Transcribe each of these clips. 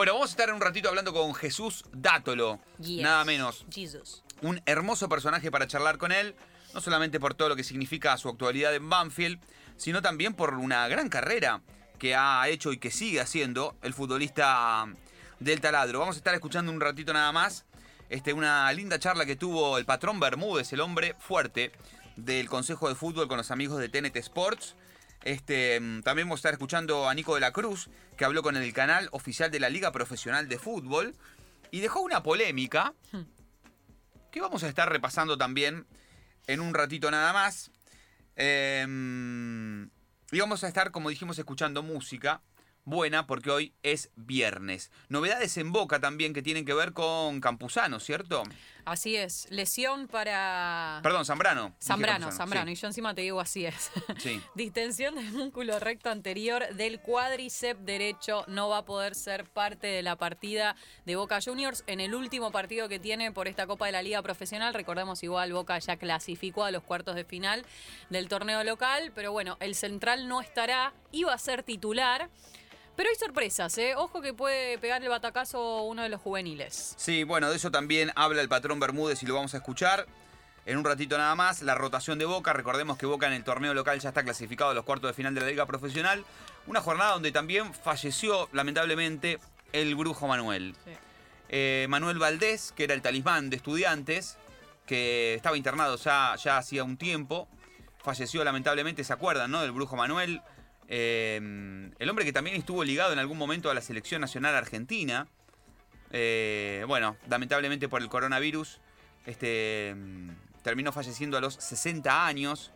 Bueno, vamos a estar en un ratito hablando con Jesús Dátolo, Yes. nada menos. Jesus. Un hermoso personaje para charlar con él, no solamente por todo lo que significa su actualidad en Banfield, sino también por una gran carrera que ha hecho y que sigue haciendo el futbolista del taladro. Vamos a estar escuchando un ratito nada más este, una linda charla que tuvo el patrón Bermúdez, el hombre fuerte del Consejo de Fútbol con los amigos de TNT Sports. Este, mm, también vamos a estar escuchando a Nico de la Cruz, que habló con el canal oficial de la Liga Profesional de Fútbol y dejó una polémica que vamos a estar repasando también en un ratito nada más. Eh, y vamos a estar, como dijimos, escuchando música buena porque hoy es viernes. Novedades en Boca también que tienen que ver con Campuzano, ¿cierto? Así es. Lesión para. Perdón, Zambrano. Zambrano, Zambrano. sí. Y yo encima te digo así es. Sí. Distensión del músculo recto anterior del cuádriceps derecho no va a poder ser parte de la partida de Boca Juniors en el último partido que tiene por esta Copa de la Liga Profesional. Recordemos igual Boca ya clasificó a los cuartos de final del torneo local, pero bueno, el central no estará, iba a ser titular. Pero hay sorpresas, ¿eh? Ojo que puede pegar el batacazo uno de los juveniles. Sí, bueno, de eso también habla el patrón Bermúdez y lo vamos a escuchar. En un ratito nada más, la rotación de Boca. Recordemos que Boca en el torneo local ya está clasificado a los cuartos de final de la Liga Profesional. Una jornada donde también falleció, lamentablemente, el brujo Manuel. Sí. Eh, Manuel Valdés, que era el talismán de estudiantes, que estaba internado ya, ya hacía un tiempo. Falleció, lamentablemente, ¿se acuerdan, no? Del brujo Manuel. Eh, el hombre que también estuvo ligado en algún momento a la selección nacional argentina. Eh, bueno, lamentablemente por el coronavirus, este, mm, terminó falleciendo a los 60 años.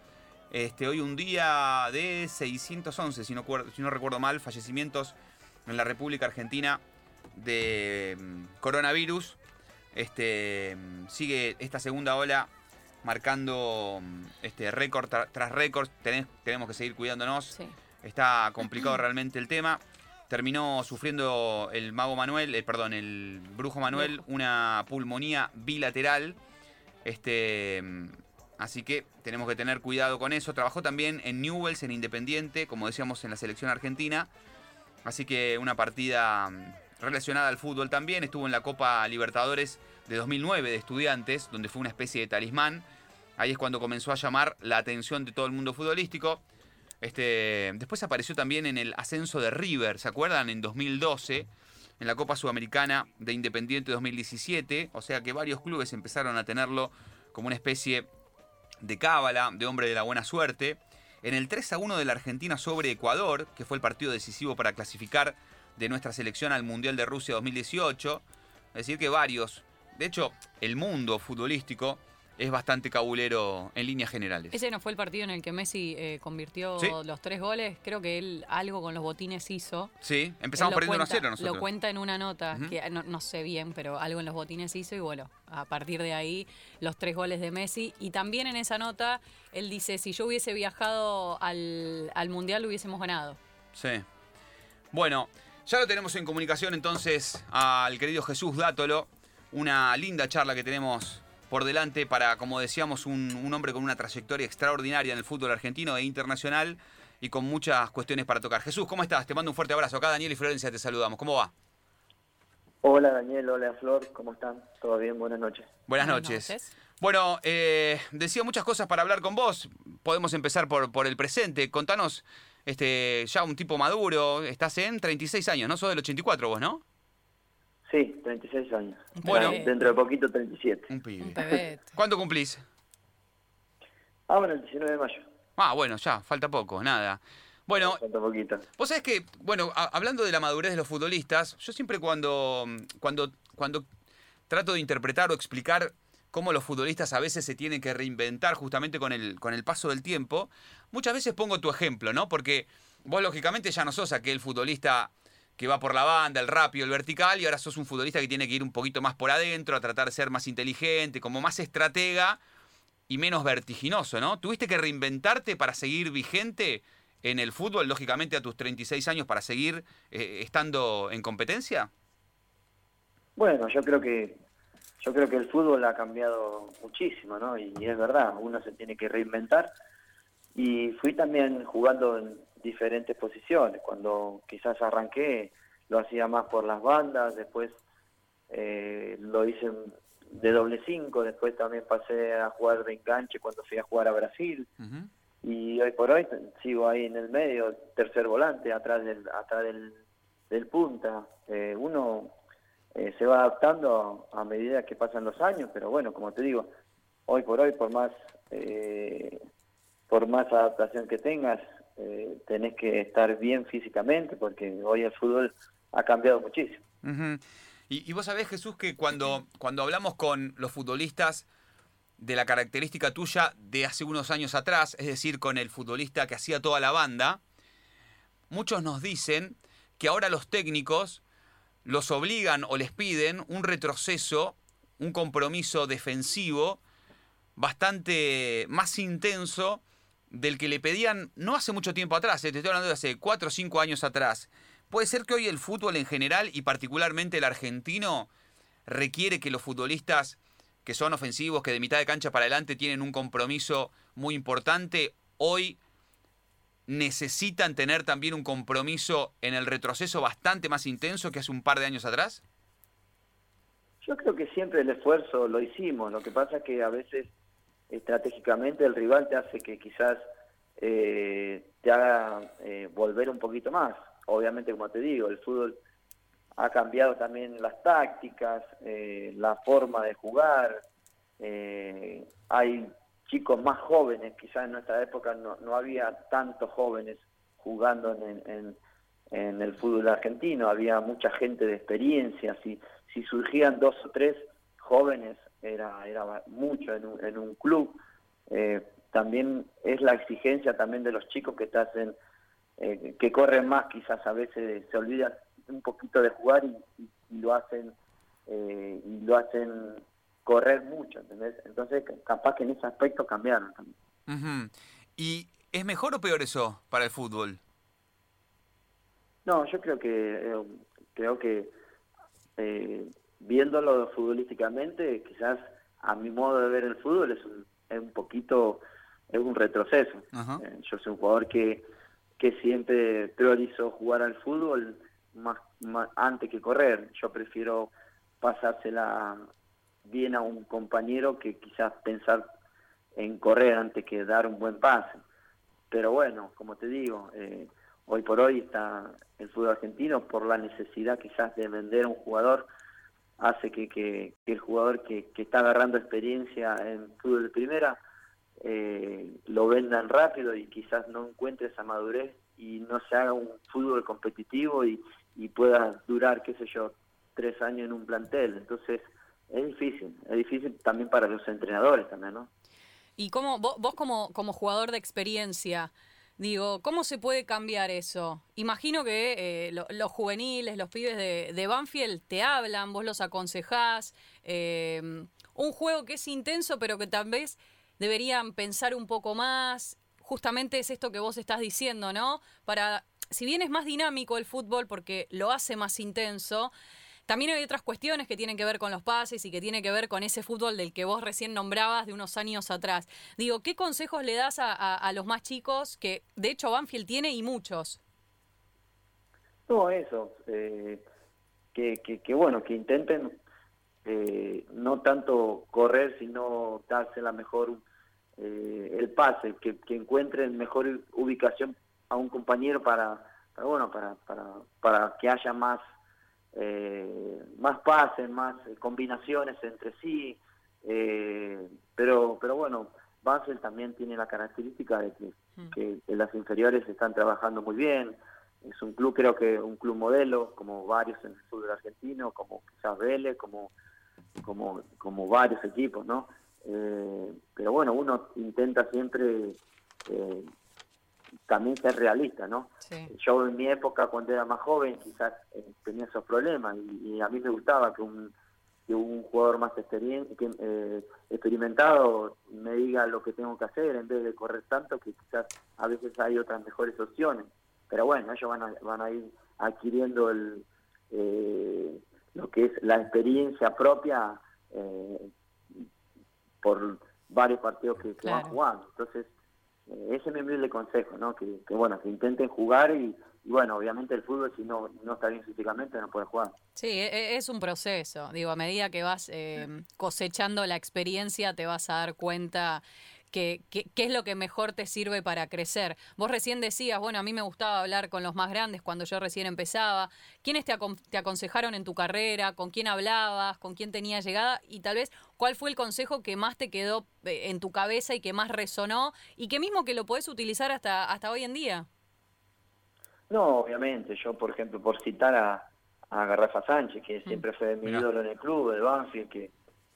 Este, hoy un día de 611, si no, recuerdo mal, fallecimientos en la República Argentina de mm, coronavirus. Este, sigue esta segunda ola marcando este, récord tra- tras récord. Tenemos que seguir cuidándonos. Sí. Está complicado realmente el tema. Terminó sufriendo el mago Manuel, eh, perdón, el brujo Manuel, una pulmonía bilateral. Este, así que tenemos que tener cuidado con eso. Trabajó también en Newells, en Independiente, como decíamos en la selección argentina. Así que una partida mm, relacionada al fútbol también. Estuvo en la Copa Libertadores de 2009 de estudiantes, donde fue una especie de talismán. Ahí es cuando comenzó a llamar la atención de todo el mundo futbolístico. Este, después apareció también en el ascenso de River, ¿se acuerdan? En 2012, en la Copa Sudamericana de Independiente 2017. O sea que varios clubes empezaron a tenerlo como una especie de cábala, de hombre de la buena suerte. En el 3 a 1 de la Argentina sobre Ecuador, que fue el partido decisivo para clasificar de nuestra selección al Mundial de Rusia 2018. Es decir, que varios. De hecho, el mundo futbolístico es bastante cabulero en líneas generales. Ese no fue el partido en el que Messi eh, convirtió Sí. los tres goles. Creo que él algo con los botines hizo. Sí, empezamos perdiendo 1 a cuenta- 0 nosotros. Lo cuenta en una nota, que no, no sé bien, pero algo en los botines hizo y bueno, a partir de ahí los tres goles de Messi. Y también en esa nota él dice, si yo hubiese viajado al, al Mundial lo hubiésemos ganado. Sí. Bueno, ya lo tenemos en comunicación entonces al querido Jesús Dátolo. Una linda charla que tenemos por delante para, como decíamos, un, un hombre con una trayectoria extraordinaria en el fútbol argentino e internacional y con muchas cuestiones para tocar. Jesús, ¿cómo estás? Te mando un fuerte abrazo. Acá Daniel y Florencia te saludamos. ¿Cómo va? Hola Daniel, hola Flor, ¿cómo están? ¿Todo bien? Buenas noches. Buenas, Buenas noches. noches. Bueno, eh, decía muchas cosas para hablar con vos. Podemos empezar por, por el presente. Contanos, este, ya un tipo maduro, estás en 36 años, ¿no? Sos del 84 vos, ¿no? Sí, 36 años. Bueno. Dentro de poquito 37. Un pibe. Un pebete. ¿Cuánto cumplís? Ahora el 19 de mayo. Ah, bueno, ya, falta poco, nada. Bueno, Falta poquito. vos sabés que, bueno, a- hablando de la madurez de los futbolistas, yo siempre cuando, cuando, cuando trato de interpretar o explicar cómo los futbolistas a veces se tienen que reinventar justamente con el, con el paso del tiempo, muchas veces pongo tu ejemplo, ¿no? Porque vos lógicamente ya no sos aquel futbolista que va por la banda, el rápido, el vertical, y ahora sos un futbolista que tiene que ir un poquito más por adentro, a tratar de ser más inteligente, como más estratega y menos vertiginoso, ¿no? ¿Tuviste que reinventarte para seguir vigente en el fútbol, lógicamente a tus 36 años, para seguir eh, estando en competencia? Bueno, yo creo que yo creo que el fútbol ha cambiado muchísimo, ¿no? Y, es verdad, uno se tiene que reinventar. Y fui también jugando en diferentes posiciones. Cuando quizás arranqué, lo hacía más por las bandas, después eh, lo hice de doble cinco, después también pasé a jugar de enganche cuando fui a jugar a Brasil. Y hoy por hoy sigo ahí en el medio, tercer volante, atrás del, atrás del, del punta. Eh, uno eh, se va adaptando a, medida que pasan los años, pero bueno, como te digo, hoy por hoy, por más, eh, por más adaptación que tengas, tenés que estar bien físicamente, porque hoy el fútbol ha cambiado muchísimo. y, y, vos sabés, Jesús, que cuando, cuando hablamos con los futbolistas de la característica tuya de hace unos años atrás, es decir, con el futbolista que hacía toda la banda, muchos nos dicen que ahora los técnicos los obligan o les piden un retroceso, un compromiso defensivo bastante más intenso del que le pedían no hace mucho tiempo atrás, eh, te estoy hablando de hace 4 o 5 años atrás. Puede ser que hoy el fútbol en general y particularmente el argentino requiere que los futbolistas que son ofensivos, que de mitad de cancha para adelante tienen un compromiso muy importante, hoy necesitan tener también un compromiso en el retroceso bastante más intenso que hace un par de años atrás? Yo creo que siempre el esfuerzo lo hicimos, lo que pasa es que a veces estratégicamente el rival te hace que quizás eh, te haga eh, volver un poquito más. Obviamente, como te digo, el fútbol ha cambiado también las tácticas, eh, la forma de jugar. Eh, hay chicos más jóvenes, quizás en nuestra época no, no había tantos jóvenes jugando en, en, en, el fútbol argentino, había mucha gente de experiencia, si, si surgían dos o tres jóvenes era, era mucho en un, en un club. Eh, también es la exigencia también de los chicos que te hacen, que corren más, quizás a veces se olvidan un poquito de jugar y, lo hacen eh, y lo hacen correr mucho, ¿entendés? Entonces, capaz que en ese aspecto cambiaron también. ¿Y es mejor o peor eso para el fútbol? No, yo creo que eh, creo que eh, viéndolo futbolísticamente, quizás a mi modo de ver el fútbol es un, es un poquito es un retroceso. yo soy un jugador que que siempre priorizó jugar al fútbol más, antes que correr. Yo prefiero pasársela bien a un compañero que quizás pensar en correr antes que dar un buen pase. Pero bueno, como te digo, eh, hoy por hoy está el fútbol argentino por la necesidad quizás de vender a un jugador hace que, que, el jugador que, que, está agarrando experiencia en fútbol de primera eh, lo vendan rápido y quizás no encuentre esa madurez y no se haga un fútbol competitivo y, y pueda durar, qué sé yo, tres años en un plantel. Entonces, es difícil, es difícil también para los entrenadores también, ¿no? Y cómo, vos, vos como, como jugador de experiencia, digo, ¿cómo se puede cambiar eso? Imagino que eh, los juveniles, los pibes de, Banfield te hablan, vos los aconsejás, eh, un juego que es intenso, pero que tal vez deberían pensar un poco más. Justamente es esto que vos estás diciendo, ¿no? Para si bien es más dinámico el fútbol porque lo hace más intenso, también hay otras cuestiones que tienen que ver con los pases y que tienen que ver con ese fútbol del que vos recién nombrabas de unos años atrás. Digo, ¿qué consejos le das a, los más chicos que de hecho Banfield tiene y muchos? No, eso, eh, que, que, bueno, que intenten eh, no tanto correr, sino darse la mejor, eh, el pase, que, que encuentren mejor ubicación a un compañero para, bueno para, para, para que haya más eh, más pases más combinaciones entre sí eh, pero pero bueno Basel también tiene la característica de que, mm. que las inferiores están trabajando muy bien es un club creo que un club modelo como varios en el sur del argentino como quizás Vélez como como como varios equipos no eh, pero bueno uno intenta siempre eh, también ser realista, ¿no? Yo en mi época, cuando era más joven, quizás eh, tenía esos problemas y, a mí me gustaba que un, que un jugador más eh, experimentado me diga lo que tengo que hacer en vez de correr tanto, que quizás a veces hay otras mejores opciones. Pero bueno, ellos van a, van a ir adquiriendo el, eh, lo que es la experiencia propia por varios partidos que, van jugando. Entonces, ese es mi humilde consejo, ¿no? Que, bueno, que intenten jugar y, bueno, obviamente el fútbol si no, no está bien físicamente no puede jugar. Sí, e, e, es un proceso. Digo, a medida que vas eh, cosechando la experiencia te vas a dar cuenta qué, es lo que mejor te sirve para crecer. Vos recién decías, bueno, a mí me gustaba hablar con los más grandes cuando yo recién empezaba. ¿Quiénes te, te aconsejaron en tu carrera? ¿Con quién hablabas? ¿Con quién tenías llegada? Y tal vez, ¿cuál fue el consejo que más te quedó eh, en tu cabeza y que más resonó? Y que mismo que lo podés utilizar hasta, hasta hoy en día. No, obviamente. Yo, por ejemplo, por citar a, a Garrafa Sánchez, que mm. siempre fue mi ídolo en el club, de Banfield, que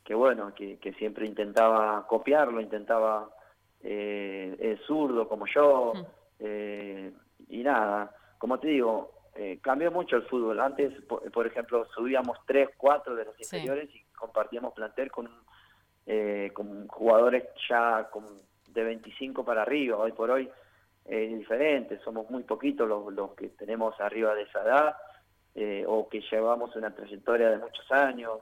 que bueno, que, siempre intentaba copiarlo, intentaba eh, es zurdo como yo, eh, y nada, como te digo, eh, cambió mucho el fútbol. Antes, por, ejemplo, subíamos tres, cuatro de los inferiores y compartíamos plantel con, eh, con jugadores ya con, de 25 para arriba. Hoy por hoy es diferente, somos muy poquitos los, los que tenemos arriba de esa edad o que llevamos una trayectoria de muchos años.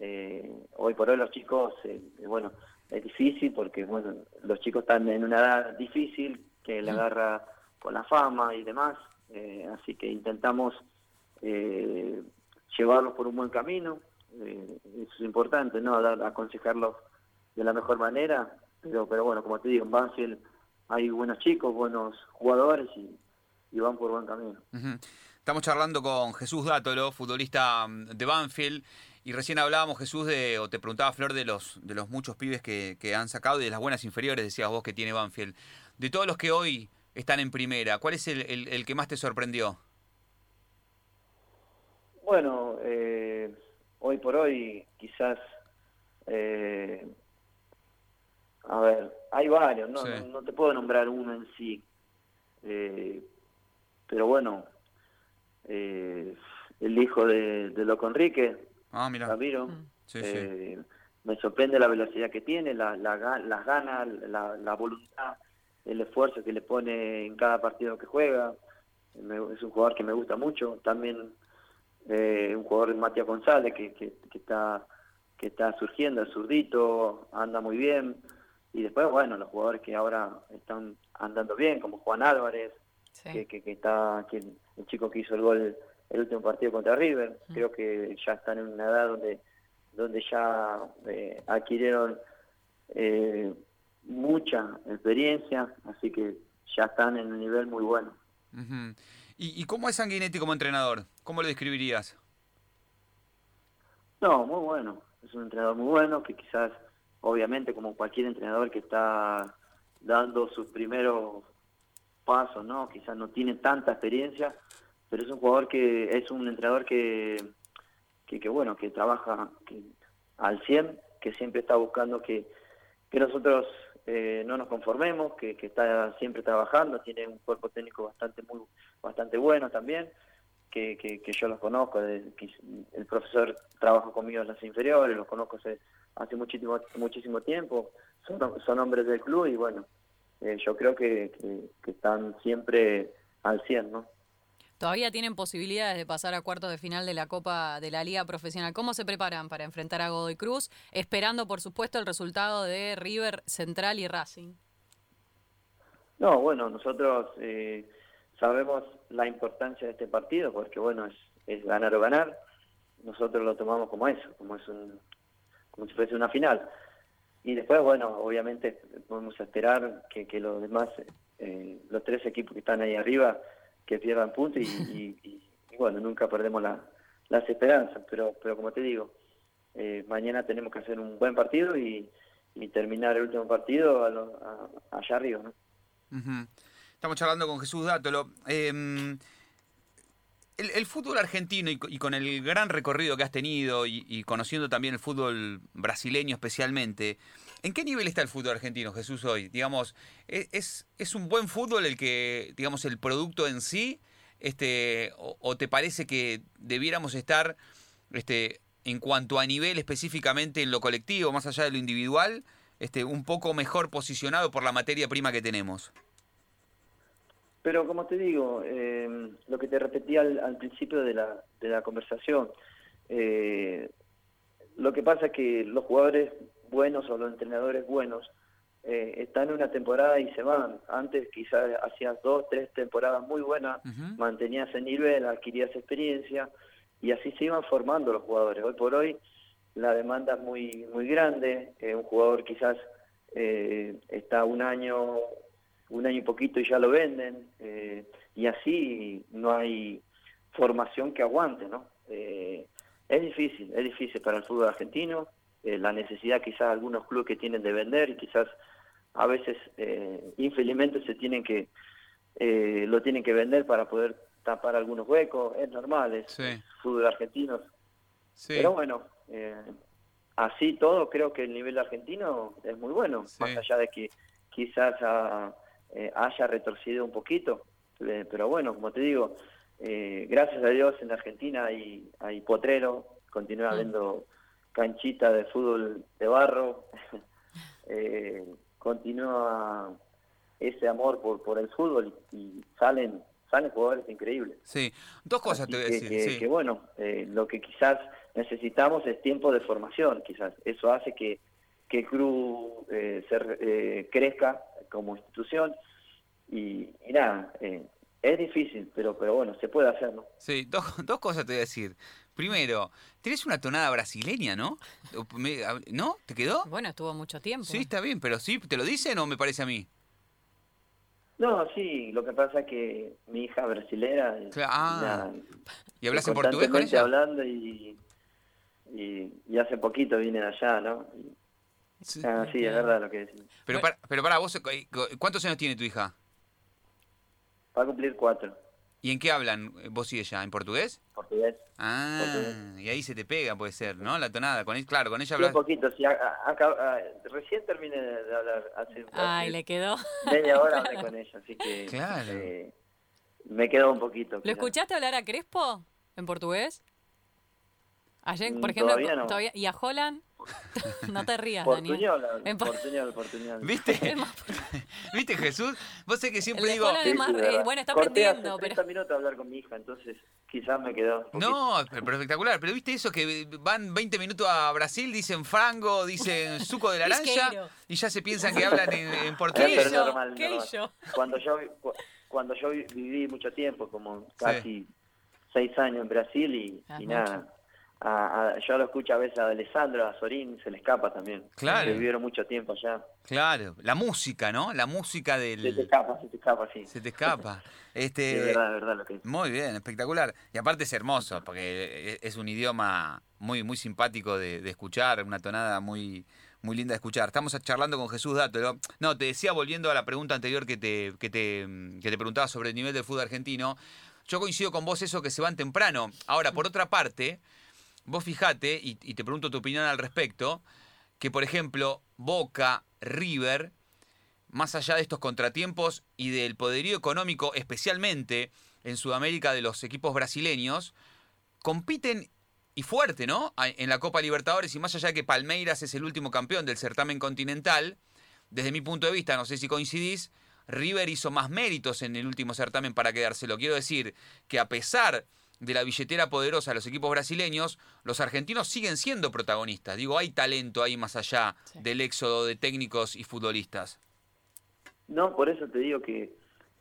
Eh, hoy por hoy los chicos, eh, bueno, es difícil porque bueno, los chicos están en una edad difícil que le agarra con la fama y demás, eh, así que intentamos llevarlos por un buen camino, eso es importante, ¿no? aconsejarlos de la mejor manera, pero, pero bueno, como te digo, en Banfield hay buenos chicos, buenos jugadores y, van por buen camino. Estamos charlando con Jesús Dátolo, futbolista mm, de Banfield. Y recién hablábamos, Jesús, de, o te preguntaba Flor, de los, de los muchos pibes que, han sacado y de las buenas inferiores, decías vos, que tiene Banfield. De todos los que hoy están en primera, ¿cuál es el, que más te sorprendió? Bueno, eh, hoy por hoy quizás, eh, a ver, hay varios, ¿no? No, te puedo nombrar uno en sí, eh, pero bueno, el hijo de, de Loco Enrique, Ah, mira. Mm. Eh, me sorprende la velocidad que tiene, la, las ganas, la, voluntad, el esfuerzo que le pone en cada partido que juega. es un jugador que me gusta mucho. También eh, un jugador Matías González que, que, está que está surgiendo, el zurdito, anda muy bien. Y después, bueno, los jugadores que ahora están andando bien, como Juan Álvarez, que, que, está que el chico que hizo el gol el último partido contra River. Creo que ya están en una edad donde, donde ya eh, adquirieron eh, mucha experiencia, así que ya están en un nivel muy bueno. ¿Y, cómo es Sanguinetti como entrenador? ¿Cómo lo describirías? No, muy bueno. Es un entrenador muy bueno que quizás, obviamente, como cualquier entrenador que está dando sus primeros pasos, ¿no? Quizás no tiene tanta experiencia, pero es un jugador que es un entrenador que, que, bueno, que trabaja al 100, que siempre está buscando que, que nosotros eh, no nos conformemos, que, que, está siempre trabajando, tiene un cuerpo técnico bastante muy bastante bueno también, que, que, yo los conozco, el profesor trabaja conmigo en las inferiores, los conozco hace, hace muchísimo muchísimo tiempo, son, son hombres del club y bueno, eh, yo creo que, que, están siempre al 100, ¿no? Todavía tienen posibilidades de pasar a cuartos de final de la Copa de la Liga Profesional. ¿Cómo se preparan para enfrentar a Godoy Cruz? Esperando, por supuesto, el resultado de River Central y Racing. No, bueno, nosotros eh, sabemos la importancia de este partido porque, bueno, es, es, ganar o ganar. Nosotros lo tomamos como eso, como, es un, como si fuese una final. Y después, bueno, obviamente podemos esperar que, que los demás, eh, los tres equipos que están ahí arriba, que pierdan puntos y, bueno, nunca perdemos la, las esperanzas, pero, pero como te digo, eh, mañana tenemos que hacer un buen partido y, terminar el último partido allá arriba. ¿no? Estamos charlando con Jesús Dátolo. Em, el, fútbol argentino y, con el gran recorrido que has tenido y, conociendo también el fútbol brasileño especialmente, ¿en qué nivel está el fútbol argentino, Jesús, hoy? Digamos, ¿e, ¿es, es un buen fútbol el que, digamos, el producto en sí? Este, o, te parece que debiéramos estar, este, en cuanto a nivel específicamente en lo colectivo, más allá de lo individual, este, un poco mejor posicionado por la materia prima que tenemos? Pero como te digo, eh, lo que te repetí al, principio de la, de la conversación, eh, lo que pasa es que los jugadores buenos o los entrenadores buenos eh, están una temporada y se van. Antes quizás hacías dos, tres temporadas muy buenas, mantenías el nivel, adquirías experiencia y así se iban formando los jugadores. Hoy por hoy la demanda es muy, muy grande, eh, un jugador quizás eh, está un año, un año y poquito y ya lo venden, eh, y así no hay formación que aguante, ¿no? es difícil, es difícil para el fútbol argentino, la necesidad quizás algunos clubes que tienen de vender y quizás a veces infelizmente se tienen que lo tienen que vender para poder tapar algunos huecos, es normal, es fútbol argentino. Pero bueno, eh, así todo, creo que el nivel argentino es muy bueno, más allá de que quizás eh, haya retorcido un poquito. Eh, pero bueno, como te digo, gracias a Dios en Argentina hay, hay potrero, continúa mm. habiendo canchita de fútbol de barro, continúa ese amor por, por el fútbol y salen salen jugadores increíbles. Sí, dos cosas te voy a decir. Que, bueno, eh, lo que quizás necesitamos es tiempo de formación, quizás. Eso hace que, que el club eh, se, eh, crezca como institución y, nada, es difícil, pero, pero bueno, se puede hacer, ¿no? Sí, dos, dos cosas te voy a decir. Primero, tenés una tonada brasileña, ¿no? ¿No? ¿Te quedó? Bueno, estuvo mucho tiempo. Sí, está bien, pero sí, ¿te lo dicen o me parece a mí? No, sí, lo que pasa es que mi hija brasilera. Ah. ¿Y hablas en portugués con ella? hablando y, y, hace poquito vine de allá, ¿no? sí, ah, sí es verdad lo que decís. Pero para, pero para vos, ¿cuántos años tiene tu hija? Va a cumplir cuatro. ¿Y en qué hablan vos y ella? ¿En portugués? Portugués. Ah, y ahí se te pega, puede ser, ¿no? La tonada. Con, claro, con ella hablas... un poquito, sí. recién terminé de hablar hace un Ay, le quedó. Media hora hablé con ella, así que... Claro. Eh, me quedó un poquito. ¿Lo escuchaste hablar a Crespo en portugués? Ayer, por mm, ejemplo, todavía, ¿y a Holland? no te rías, Portuñol, Daniel. Portuñol, portuñol. ¿Viste? ¿Viste, Jesús? Vos sé que siempre digo... Eh, bueno, está aprendiendo, pero... 30 minutos a hablar con mi hija, entonces quizás me quedó... No, pero espectacular. Pero ¿viste eso que van 20 minutos a Brasil, dicen frango, dicen suco de naranja y ya se piensan que hablan en, portugués? ¿Qué yo? Cuando yo, cuando yo viví mucho tiempo, como casi seis años en Brasil y, y nada a, yo lo escucho a veces a Alessandro, a Sorín, se le escapa también. Claro. Vivieron mucho tiempo allá. Claro, la música, ¿no? La música del... Se te escapa, se te escapa, sí. Se te escapa. Este... verdad, verdad lo que Muy bien, espectacular. Y aparte es hermoso, porque es un idioma muy, muy simpático de, escuchar, una tonada muy, muy linda de escuchar. Estamos charlando con Jesús Dato. No, te decía, volviendo a la pregunta anterior que te, que te, que te preguntaba sobre el nivel del fútbol argentino, yo coincido con vos eso que se van temprano. Ahora, por otra parte vos fijate, y, te pregunto tu opinión al respecto, que por ejemplo Boca, River, más allá de estos contratiempos y del poderío económico, especialmente en Sudamérica de los equipos brasileños, compiten y fuerte, ¿no? En la Copa Libertadores y más allá de que Palmeiras es el último campeón del certamen continental, desde mi punto de vista, no sé si coincidís, River hizo más méritos en el último certamen para quedárselo. Quiero decir que a pesar de la billetera poderosa de los equipos brasileños, los argentinos siguen siendo protagonistas. Digo, hay talento ahí más allá del éxodo de técnicos y futbolistas. No, por eso te digo que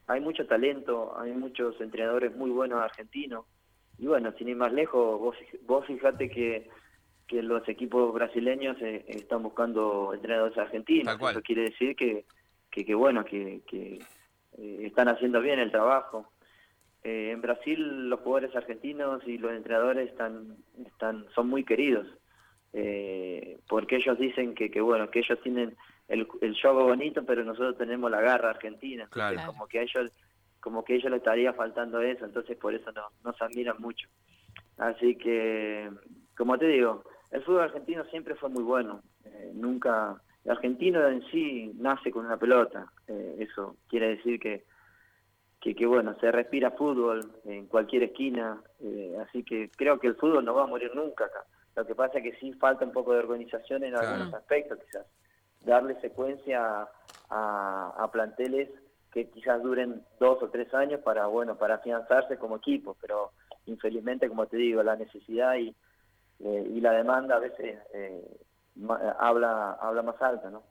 hay mucho talento, hay muchos entrenadores muy buenos argentinos. Y bueno, sin ir más lejos, vos, vos fijate que, que los equipos brasileños eh, están buscando entrenadores argentinos. Eso quiere decir que, que, bueno, que, que eh, están haciendo bien el trabajo. Eh, en Brasil los jugadores argentinos y los entrenadores están, están son muy queridos eh, porque ellos dicen que, que bueno que ellos tienen el, el juego bonito pero nosotros tenemos la garra argentina. Como que a ellos como que a ellos le estaría faltando eso entonces por eso no nos admiran mucho. Así que como te digo el fútbol argentino siempre fue muy bueno. Eh, nunca el argentino en sí nace con una pelota eso quiere decir que que, bueno, se respira fútbol en cualquier esquina, eh, así que creo que el fútbol no va a morir nunca acá. Lo que pasa es que sí falta un poco de organización en algunos aspectos, quizás. Darle secuencia a, a, planteles que quizás duren dos o tres años para, bueno, para afianzarse como equipo, pero infelizmente, como te digo, la necesidad y, eh, y la demanda a veces eh, habla, habla más alta, ¿no?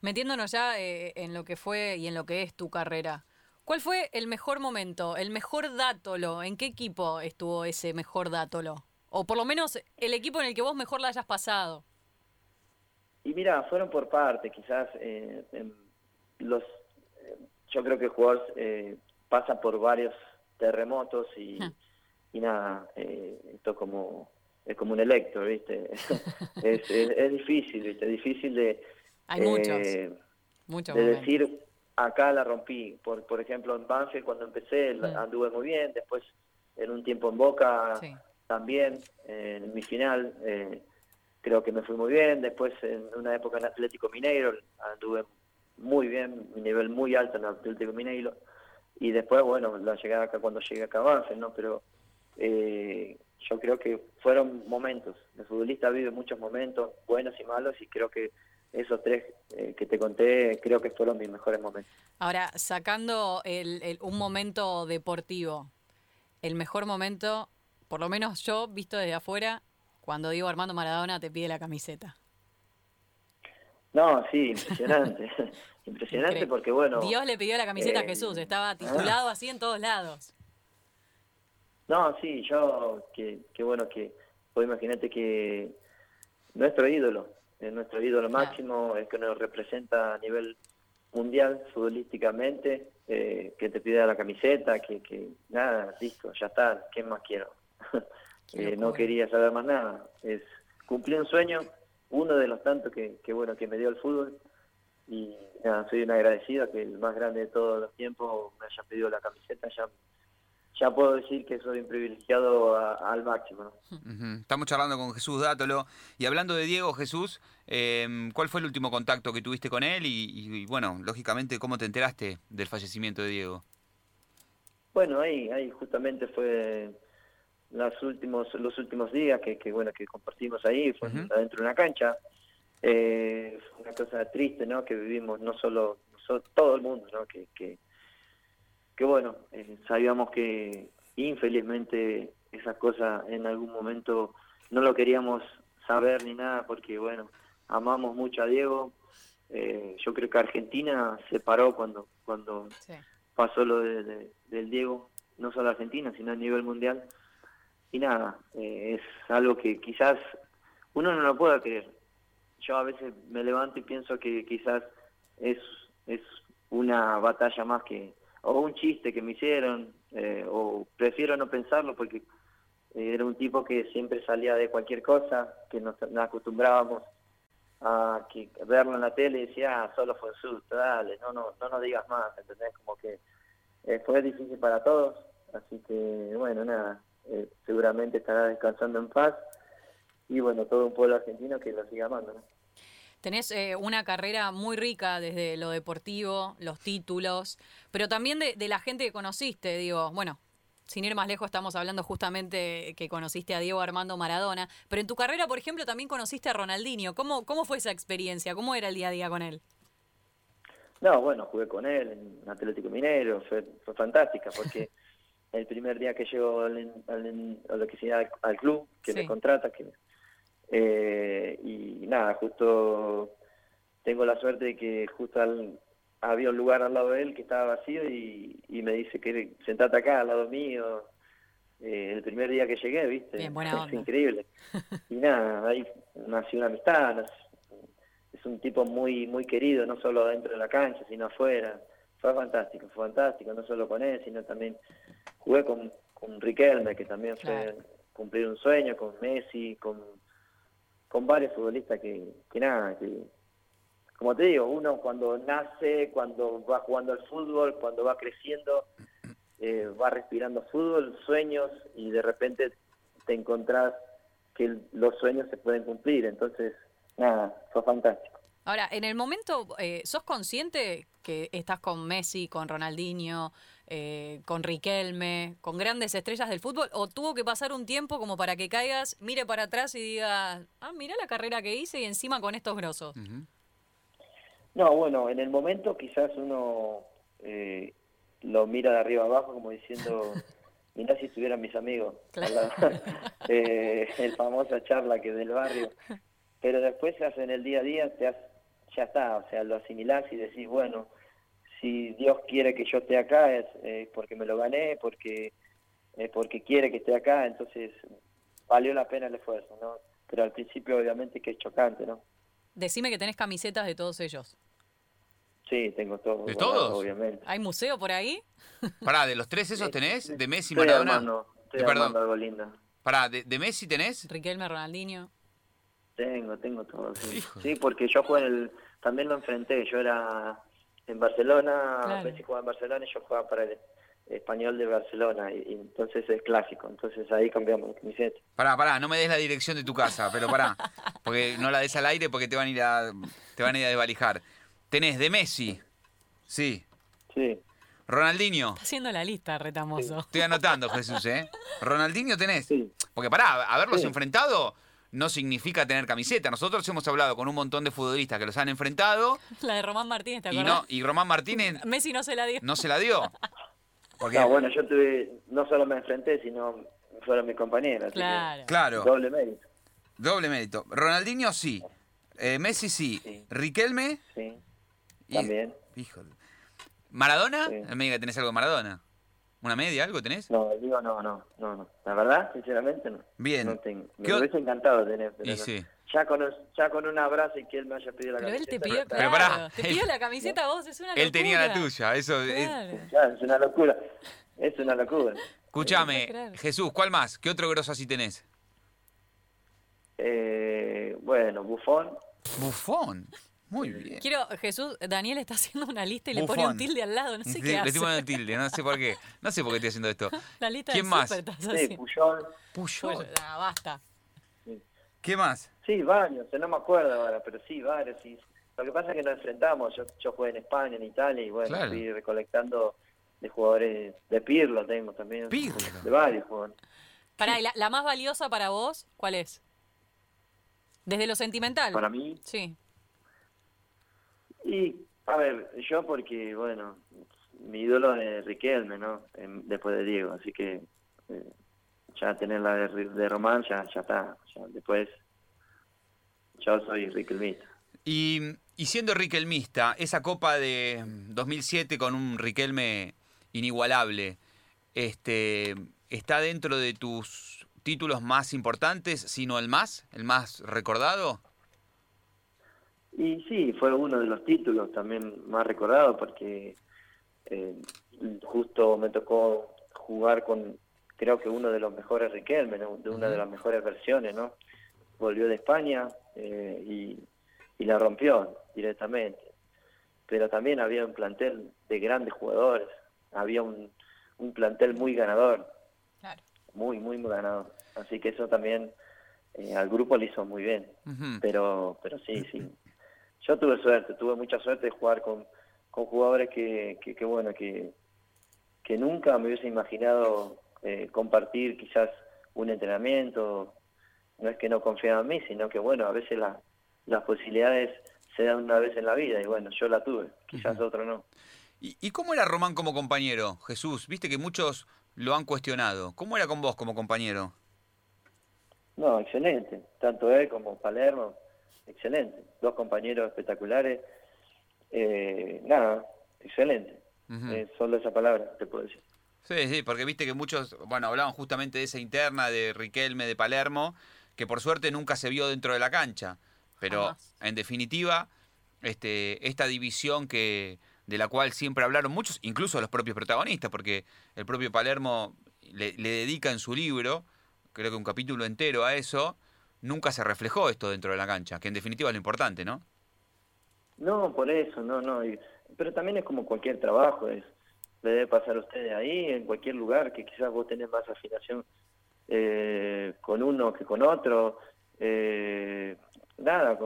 Metiéndonos ya eh, en lo que fue y en lo que es tu carrera. ¿Cuál fue el mejor momento, el mejor dátolo? ¿En qué equipo estuvo ese mejor dátolo? O por lo menos el equipo en el que vos mejor la hayas pasado. Y mira, fueron por parte, quizás eh, los, eh, yo creo que el jugador eh, pasa por varios terremotos y, y nada, eh, esto como es como un electro, ¿viste? es, es, difícil, ¿viste? Es difícil de, Hay muchos, muchos de decir, acá la rompí. Por, por ejemplo, en Banfield cuando empecé anduve muy bien, después en un tiempo en Boca también, en mi final eh, creo que me fui muy bien, después en una época en Atlético Mineiro anduve muy bien, mi nivel muy alto en Atlético Mineiro, y después, bueno, la llegada acá cuando llegué acá a Banfield, ¿no? Pero eh, yo creo que fueron momentos, el futbolista vive muchos momentos, buenos y malos, y creo que esos tres eh, que te conté creo que fueron mis mejores momentos. Ahora, sacando el, un momento deportivo, el mejor momento, por lo menos yo, visto desde afuera, cuando digo Armando Maradona te pide la camiseta. No, sí, impresionante. impresionante porque, bueno... Dios le pidió la camiseta a eh, Jesús, estaba ah. titulado así en todos lados. No, sí, yo, que, que bueno, que, pues imagínate que nuestro ídolo, es nuestro ídolo máximo, es que nos representa a nivel mundial futbolísticamente, eh, que te pida la camiseta, que, que nada, listo, ya está, ¿qué más quiero? eh, no quería saber más nada. Es cumplir un sueño, uno de los tantos que, que bueno que me dio el fútbol y nada, soy un agradecido que el más grande de todos los tiempos me haya pedido la camiseta, ya ya puedo decir que soy un privilegiado al máximo. Estamos charlando con Jesús Dátolo y hablando de Diego Jesús, em, ¿cuál fue el último contacto que tuviste con él y, bueno, lógicamente cómo te enteraste del fallecimiento de Diego? Bueno, ahí, ahí justamente fue los últimos los últimos días que, que bueno que compartimos ahí, fue adentro de una cancha. Eh, fue una cosa triste, ¿no? Que vivimos no solo, todo el mundo, ¿no? Que, que que bueno, eh, sabíamos que infelizmente esa cosa en algún momento no lo queríamos saber ni nada porque bueno, amamos mucho a Diego. Eh, yo creo que Argentina se paró cuando cuando pasó lo de, del Diego, no solo Argentina, sino a nivel mundial. Y nada, eh, es algo que quizás uno no lo pueda creer. Yo a veces me levanto y pienso que quizás es, es una batalla más que, o un chiste que me hicieron, eh, o prefiero no pensarlo porque eh, era un tipo que siempre salía de cualquier cosa, que nos, acostumbrábamos a que verlo en la tele y decía, ah, solo fue un susto, dale, no, no, no nos digas más, ¿entendés? Como que eh, fue difícil para todos, así que bueno, nada, seguramente estará descansando en paz y bueno, todo un pueblo argentino que lo siga amando, ¿no? Tenés eh, una carrera muy rica desde lo deportivo, los títulos, pero también de, la gente que conociste, digo, bueno, sin ir más lejos, estamos hablando justamente que conociste a Diego Armando Maradona, pero en tu carrera, por ejemplo, también conociste a Ronaldinho. ¿Cómo, cómo fue esa experiencia? ¿Cómo era el día a día con él? No, bueno, jugué con él en Atlético Minero, fue, fantástica, porque el primer día que llegó al, que sea, al, club, que me contrata, que eh, y nada, justo tengo la suerte de que justo había un lugar al lado de él que estaba vacío y, me dice que sentate acá al lado mío. Eh, el primer día que llegué, ¿viste? Es increíble. Y nada, ahí nació una amistad. Es un tipo muy muy querido, no solo dentro de la cancha, sino afuera. Fue fantástico, fue fantástico, no solo con él, sino también jugué con, con Riquelme, que también fue cumplir un sueño, con Messi, con con varios futbolistas que, que nada, que como te digo, uno cuando nace, cuando va jugando al fútbol, cuando va creciendo, eh, va respirando fútbol, sueños y de repente te encontrás que los sueños se pueden cumplir. Entonces, nada, fue fantástico. Ahora, en el momento, eh, ¿sos consciente que estás con Messi, con Ronaldinho, eh, con Riquelme, con grandes estrellas del fútbol? ¿O tuvo que pasar un tiempo como para que caigas, mire para atrás y digas, ah, mira la carrera que hice y encima con estos grosos? No, bueno, en el momento quizás uno eh, lo mira de arriba abajo como diciendo, mira si estuvieran mis amigos. el famosa charla que del barrio. Pero después se hace en el día a día, te has ya está, o sea, lo asimilás y decís, bueno, si Dios quiere que yo esté acá es eh, porque me lo gané, porque eh, porque quiere que esté acá, entonces valió la pena el esfuerzo, ¿no? Pero al principio obviamente que es chocante, ¿no? Decime que tenés camisetas de todos ellos. Sí, tengo todo. ¿De guardado, todos? Obviamente. ¿Hay museo por ahí? Pará, ¿de los tres esos tenés? ¿De Messi, Estoy Maradona? armando, estoy Eh, perdón. algo lindo. Pará, ¿de, de Messi tenés? Riquelme, Ronaldinho. Tengo, tengo todo. Sí, porque yo jugué en el, también lo enfrenté. Yo era en Barcelona, Claro. Messi jugaba en Barcelona y yo jugaba para el español de Barcelona. Y, y entonces es clásico. Entonces ahí cambiamos la camiseta. Pará, pará, no me des la dirección de tu casa, pero pará. Porque no la des al aire porque te van a ir a, te van a ir a desvalijar. Tenés de Messi. Sí. Sí, Ronaldinho. Está haciendo la lista, retamoso. Estoy anotando, Jesús, ¿eh? Ronaldinho tenés. sí. Porque pará, haberlos Sí. enfrentado no significa tener camiseta. Nosotros hemos hablado con un montón de futbolistas que los han enfrentado La de Román Martínez, ¿te y, no, y Román Martínez Messi no se la dio. no se la dio. Porque, No, bueno, yo tuve, no solo me enfrenté, sino fueron mis compañeros. Claro. claro, Doble mérito. doble mérito. Ronaldinho sí. Eh, Messi sí. Sí. Riquelme. Sí, y- también. Híjole. ¿Maradona? Sí. Me diga que tenés algo de Maradona. ¿Una media, algo tenés? No, digo no, no, no, no. La verdad, sinceramente no. Bien. No tengo. Me ¿Qué hubiese encantado tener, pero Y no. sí. ya, con, un- ya con un abrazo y que él me haya pedido la Pero él te camiseta, pidió. Pero claro, pará, te él- pidió la camiseta a vos, es una locura. Él tenía la tuya. Eso es-. Ya, es una locura. Es una locura. Escúchame. Jesús, ¿cuál más? ¿Qué otro grosso así tenés? Eh, bueno, Bufón. Bufón. Muy bien. Quiero, Jesús, Daniel está haciendo una lista y le pone un tilde al lado, no sé Sí, qué le hace. estoy poniendo tilde, no sé por qué. No sé por qué estoy haciendo esto. La lista ¿Quién de más? estás Sí. Puyol. Puyol. Ah, basta. ¿Qué más? Sí, varios. No me acuerdo ahora, pero sí, varios. Sí. Lo que pasa es que nos enfrentamos. Yo, yo jugué en España, en Italia, y bueno, Claro. fui recolectando de jugadores. De Pirlo tengo también. Pirlo. De varios jugadores. Pará, ¿y la, la más valiosa para vos, cuál es? Desde lo sentimental. Para mí, Sí. Y, a ver, yo porque, bueno, mi ídolo es Riquelme, ¿no? Em, después de Diego, así que eh, ya tener la de, de Román ya, ya está. Después, yo soy Riquelmista. Y, y siendo riquelmista, esa copa de 2007 con un Riquelme inigualable, este, ¿está dentro de tus títulos más importantes, sino el más, el más recordado? Y sí, fue uno de los títulos también más recordados porque eh, justo me tocó jugar con, creo que uno de los mejores Riquelme, ¿no? de una de las mejores versiones, ¿no? Volvió de España eh, y, y la rompió directamente. Pero también había un plantel de grandes jugadores, había un, un plantel muy ganador, Claro. muy, muy, muy ganador. Así que eso también eh, al grupo le hizo muy bien pero pero sí sí yo tuve suerte tuve mucha suerte de jugar con, con jugadores que, que, que, bueno que que nunca me hubiese imaginado eh, compartir quizás un entrenamiento no es que no confiaban en mí sino que bueno a veces la- las posibilidades se dan una vez en la vida y bueno yo la tuve quizás otro no ¿Y, y cómo era Román como compañero, Jesús? Viste que muchos lo han cuestionado. ¿Cómo era con vos como compañero? no excelente tanto él como Palermo excelente dos compañeros espectaculares eh, nada excelente Ujú. Eh, solo esa palabra te puedo decir Sí, sí, porque viste que muchos, bueno, hablaban justamente de esa interna de Riquelme, de Palermo, que por suerte nunca se vio dentro de la cancha. Pero Jamás. en definitiva, este, esta división que de la cual siempre hablaron muchos, incluso los propios protagonistas, porque el propio Palermo le, le dedica en su libro, creo que un capítulo entero a eso, nunca se reflejó esto dentro de la cancha, que en definitiva es lo importante, ¿no? No, por eso, no, no. pero también es como cualquier trabajo, es le debe pasar a ustedes ahí, en cualquier lugar, que quizás vos tenés más afinación eh, con uno que con otro. eh, nada,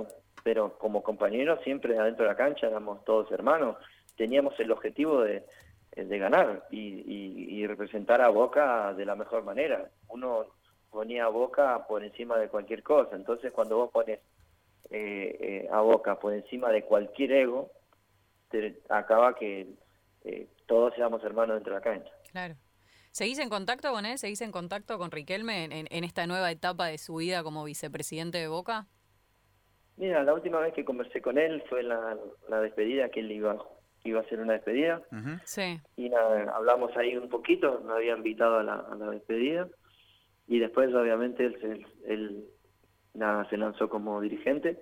pero como compañeros siempre adentro de la cancha éramos todos hermanos. Teníamos el objetivo de, de ganar y, y- y representar a Boca de la mejor manera. Uno ponía a Boca por encima de cualquier cosa. Entonces cuando vos pones eh, eh, a Boca por encima de cualquier ego, te acaba que eh, todos seamos hermanos dentro de la cancha. Claro. ¿Seguís en contacto con él? ¿Seguís en contacto con Riquelme en, en- en esta nueva etapa de su vida como vicepresidente de Boca? Mira, la última vez que conversé con él fue la, la despedida, que él iba, iba a hacer una despedida. Sí. Y nada, hablamos ahí un poquito, me había invitado a la, a la despedida. Y después, obviamente, él, se, él nada, se lanzó como dirigente.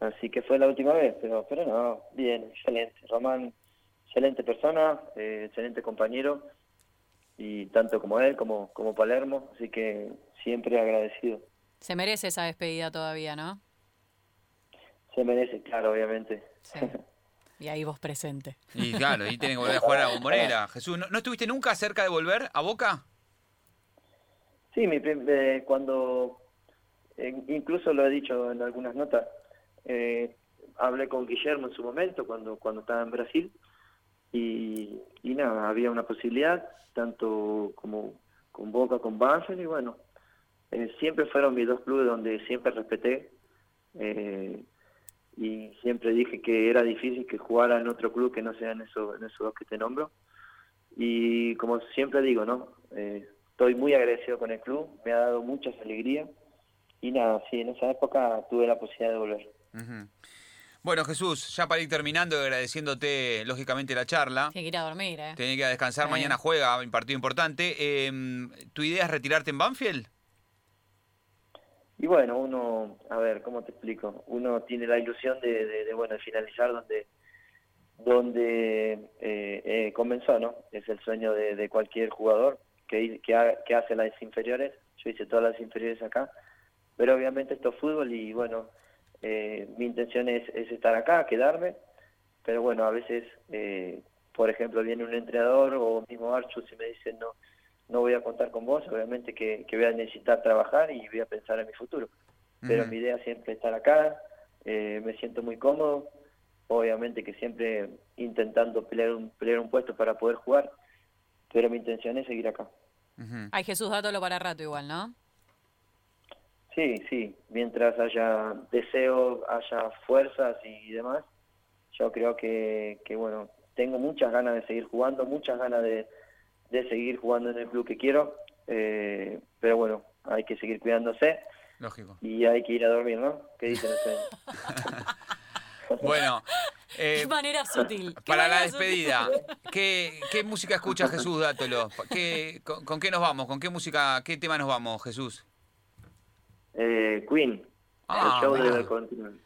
Así que fue la última vez, pero, pero no, bien, excelente. Román, excelente persona, eh, excelente compañero. Y tanto como él, como, como Palermo. Así que siempre agradecido. Se merece esa despedida todavía, ¿no? Se merece, claro, obviamente. Sí. Y ahí vos presente. Y claro, y tiene que volver a jugar a la bombonera. Jesús, ¿no, no estuviste nunca cerca de volver a Boca? Sí, mi eh, cuando, eh, incluso lo he dicho en algunas notas, eh, hablé con Guillermo en su momento, cuando, cuando estaba en Brasil, y, y nada, había una posibilidad, tanto como con Boca, con Banfield, y bueno, eh, siempre fueron mis dos clubes donde siempre respeté, eh, y siempre dije que era difícil que jugara en otro club que no sean esos, en esos dos que te nombro. Y como siempre digo, ¿no? Eh, estoy muy agradecido con el club, me ha dado muchas alegrías. Y nada, sí, en esa época tuve la posibilidad de volver. Bueno, Jesús, ya para ir terminando y agradeciéndote lógicamente la charla. Tiene que ir a dormir, ¿eh? Tenés que ir a descansar, Sí. mañana juega un partido importante. Em, ¿Tu idea es retirarte en Banfield? Y bueno, uno, a ver, ¿cómo te explico? Uno tiene la ilusión de, de, de, bueno, de finalizar donde donde eh, eh, comenzó, ¿no? Es el sueño de, de cualquier jugador que, que, ha- que hace las inferiores. Yo hice todas las inferiores acá, pero obviamente esto es fútbol y bueno, eh, mi intención es, es estar acá, quedarme, pero bueno, a veces, eh, por ejemplo, viene un entrenador o mismo Archu si me dicen no, no voy a contar con vos, obviamente que, que voy a necesitar trabajar y voy a pensar en mi futuro. Pero mi idea siempre es estar acá, eh, me siento muy cómodo, obviamente que siempre intentando pelear un, pelear un puesto para poder jugar, pero mi intención es seguir acá. Ujú. Ay, Jesús, dátelo para rato igual, ¿no? Sí, sí, mientras haya deseo, haya fuerzas y demás, yo creo que, que bueno, tengo muchas ganas de seguir jugando, muchas ganas de, de seguir jugando en el club que quiero, eh, pero bueno, hay que seguir cuidándose Lógico. y hay que ir a dormir, ¿no? ¿Qué dicen ustedes? Bueno, eh, Qué manera sutil. qué para la sutil. despedida, ¿qué, qué música escucha Jesús? Dátelo. ¿Qué, con, con qué nos vamos? ¿Con qué música, qué tema nos vamos, Jesús? Eh, Queen, Ah, el show mirá. de Continent.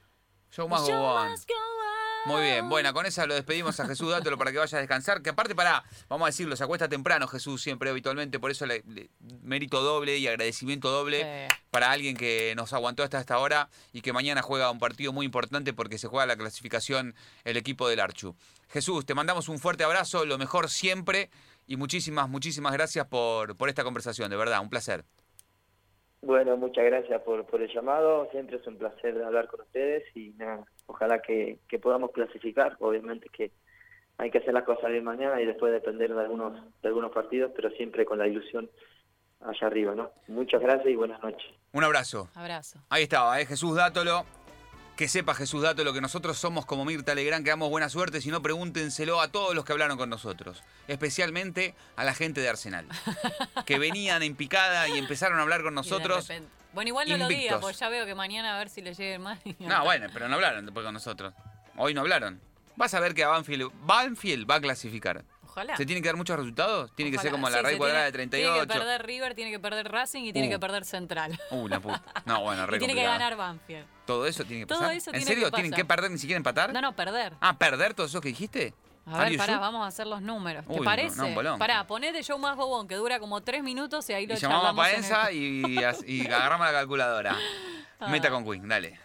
Show más go on. Muy bien, bueno, con esa lo despedimos a Jesús Dátelo para que vaya a descansar. Que aparte, para, vamos a decirlo, se acuesta temprano Jesús siempre, habitualmente, por eso le, le- mérito doble y agradecimiento doble para alguien que nos aguantó hasta esta hora y que mañana juega un partido muy importante porque se juega la clasificación el equipo del Archu. Jesús, te mandamos un fuerte abrazo, lo mejor siempre y muchísimas, muchísimas gracias por, por esta conversación, de verdad, un placer. Bueno, muchas gracias por, por el llamado. Siempre es un placer hablar con ustedes y nada, ojalá que, que podamos clasificar. Obviamente que hay que hacer las cosas bien mañana y después depender de algunos, de algunos partidos, pero siempre con la ilusión allá arriba, ¿no? Muchas gracias y buenas noches. Un abrazo. Abrazo. Ahí estaba, ¿eh? Jesús Dátolo. Que sepa Jesús Dátolo que nosotros somos como Mirta Legrand, que damos buena suerte, si no pregúntenselo a todos los que hablaron con nosotros. Especialmente a la gente de Arsenal. Que venían en picada y empezaron a hablar con nosotros. Bueno, igual no lo diga, porque ya veo que mañana a ver si le lleguen más. No, bueno, pero no hablaron después con nosotros. Hoy no hablaron. Vas a ver que a Banfield, Banfield va a clasificar. Ojalá. ¿Se tienen que dar muchos resultados? Tiene que ser como la Sí, raíz cuadrada de tiene- 38. Tiene que perder River, tiene que perder Racing y tiene Uh. que perder Central. Uh, la puta. No, bueno, re y tiene que ganar Banfield. ¿Todo eso tiene que Todo pasar? eso ¿En tiene serio? que ¿Tienen que perder ni siquiera empatar? No, no, perder. Ah, ¿perder todo eso que dijiste? A ver, pará, vamos a hacer los números. ¿Te Uy, no, parece? no, un bolón. Pará, ponete Show Más Bobón, que dura como tres minutos y ahí lo Y llamamos a el- Paenza y, y agarramos la calculadora. Ah. Meta con Queen, dale.